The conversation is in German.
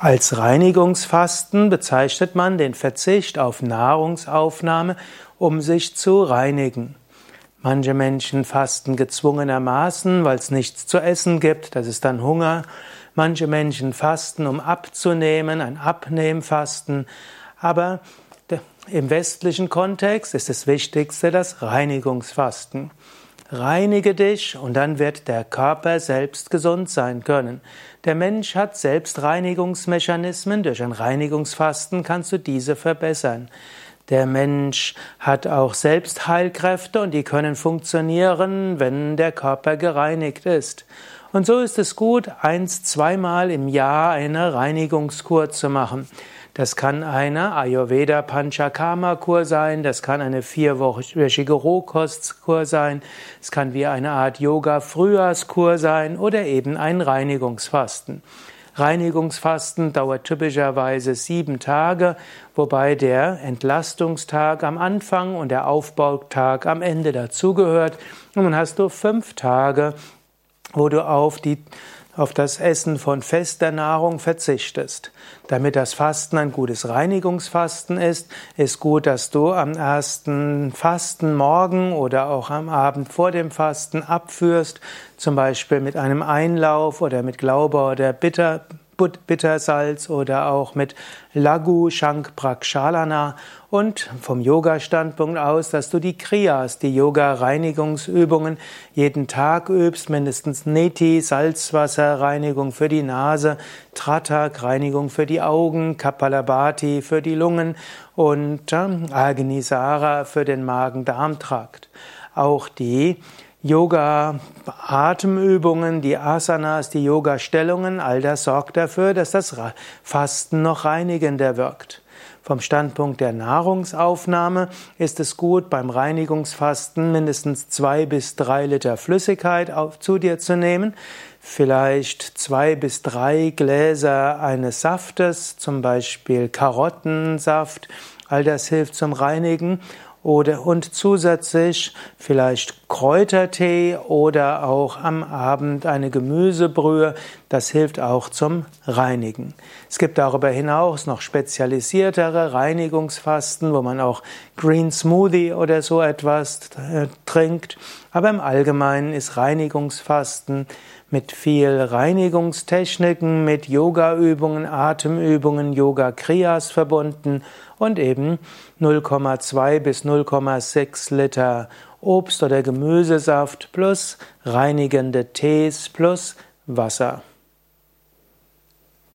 Als Reinigungsfasten bezeichnet man den Verzicht auf Nahrungsaufnahme, um sich zu reinigen. Manche Menschen fasten gezwungenermaßen, weil es nichts zu essen gibt, das ist dann Hunger. Manche Menschen fasten, um abzunehmen, ein Abnehmfasten. Aber im westlichen Kontext ist das Wichtigste das Reinigungsfasten. Reinige dich und dann wird der Körper selbst gesund sein können. Der Mensch hat Selbstreinigungsmechanismen. Durch ein Reinigungsfasten kannst du diese verbessern. Der Mensch hat auch Selbstheilkräfte und die können funktionieren, wenn der Körper gereinigt ist. Und so ist es gut, eins, zweimal im Jahr eine Reinigungskur zu machen. Das kann eine Ayurveda Panchakarma Kur sein, das kann eine vierwöchige Rohkostkur sein, es kann wie eine Art Yoga Frühjahrskur sein oder eben ein Reinigungsfasten. Reinigungsfasten dauert typischerweise sieben Tage, wobei der Entlastungstag am Anfang und der Aufbautag am Ende dazugehört. Und dann hast du fünf Tage, wo du auf die auf das Essen von fester Nahrung verzichtest. Damit das Fasten ein gutes Reinigungsfasten ist, ist gut, dass du am ersten Fastenmorgen oder auch am Abend vor dem Fasten abführst, zum Beispiel mit einem Einlauf oder mit Glaube oder Bitter, Bittersalz oder auch mit Lagu Shank Prakshalana und vom Yoga-Standpunkt aus, dass du die Kriyas, die Yoga-Reinigungsübungen jeden Tag übst, mindestens Neti, Salzwasserreinigung für die Nase, Tratak, Reinigung für die Augen, Kapalabhati für die Lungen und äh, Agnisara für den Magen-Darm-Trakt. Auch die Yoga-Atemübungen, die Asanas, die Yoga-Stellungen, all das sorgt dafür, dass das Fasten noch reinigender wirkt. Vom Standpunkt der Nahrungsaufnahme ist es gut, beim Reinigungsfasten mindestens zwei bis drei Liter Flüssigkeit auf, zu dir zu nehmen. Vielleicht zwei bis drei Gläser eines Saftes, zum Beispiel Karottensaft. All das hilft zum Reinigen oder und zusätzlich vielleicht Kräutertee oder auch am Abend eine Gemüsebrühe. Das hilft auch zum Reinigen. Es gibt darüber hinaus noch spezialisiertere Reinigungsfasten, wo man auch Green Smoothie oder so etwas äh, trinkt. Aber im Allgemeinen ist Reinigungsfasten mit viel Reinigungstechniken, mit Yogaübungen, Atemübungen, Yoga Kriyas verbunden und eben 0,2 bis 0,6 Liter Obst oder Gemüsesaft plus reinigende Tees plus Wasser.